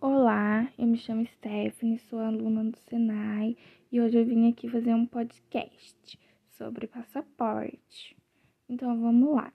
Olá, eu me chamo Stephanie, sou aluna do Senai e hoje eu vim aqui fazer um podcast sobre passaporte. Então vamos lá.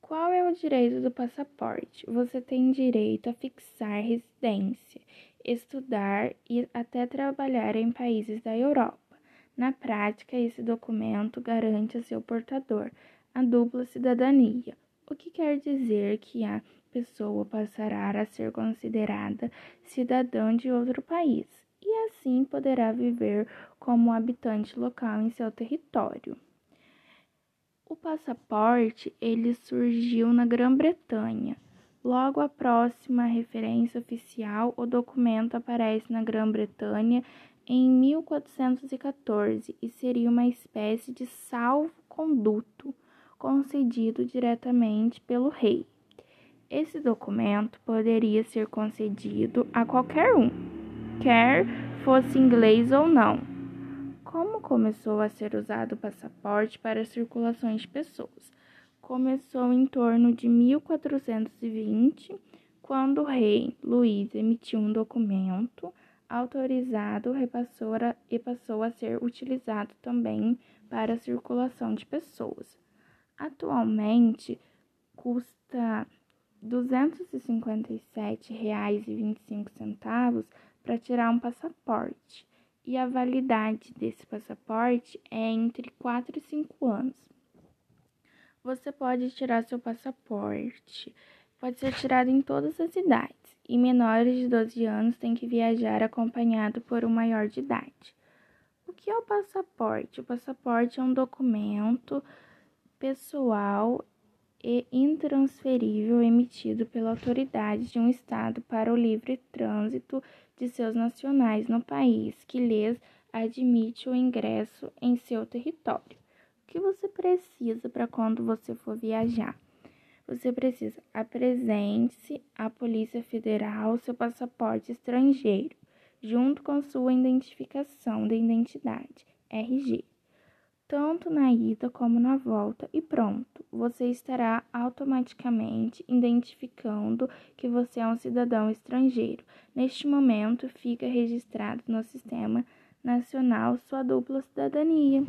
Qual é o direito do passaporte? Você tem direito a fixar residência, estudar e até trabalhar em países da Europa. Na prática, esse documento garante a seu portador a dupla cidadania, o que quer dizer que a pessoa passará a ser considerada cidadã de outro país e assim poderá viver como habitante local em seu território. O passaporte ele surgiu na Grã-Bretanha. Logo a próxima referência oficial, o documento aparece na Grã-Bretanha em 1414 e seria uma espécie de salvo-conduto concedido diretamente pelo rei. Esse documento poderia ser concedido a qualquer um, quer fosse inglês ou não. Como começou a ser usado o passaporte para circulações de pessoas? Começou em torno de 1420, quando o rei Luís emitiu um documento autorizado e passou a ser utilizado também para a circulação de pessoas. Atualmente custa R$ 257,25 para tirar um passaporte e a validade desse passaporte é entre 4 e 5 anos. Você pode tirar seu passaporte, pode ser tirado em todas as idades e menores de 12 anos têm que viajar acompanhado por um maior de idade. O que é o passaporte? O passaporte é um documento pessoal e intransferível emitido pela autoridade de um Estado para o livre trânsito de seus nacionais no país que lhes admite o ingresso em seu território. O que você precisa para quando você for viajar? Você precisa apresente-se à Polícia Federal seu passaporte estrangeiro, junto com sua identificação de identidade, RG tanto na ida como na volta, e pronto, você estará automaticamente identificando que você é um cidadão estrangeiro. Neste momento, fica registrado no Sistema Nacional sua dupla cidadania.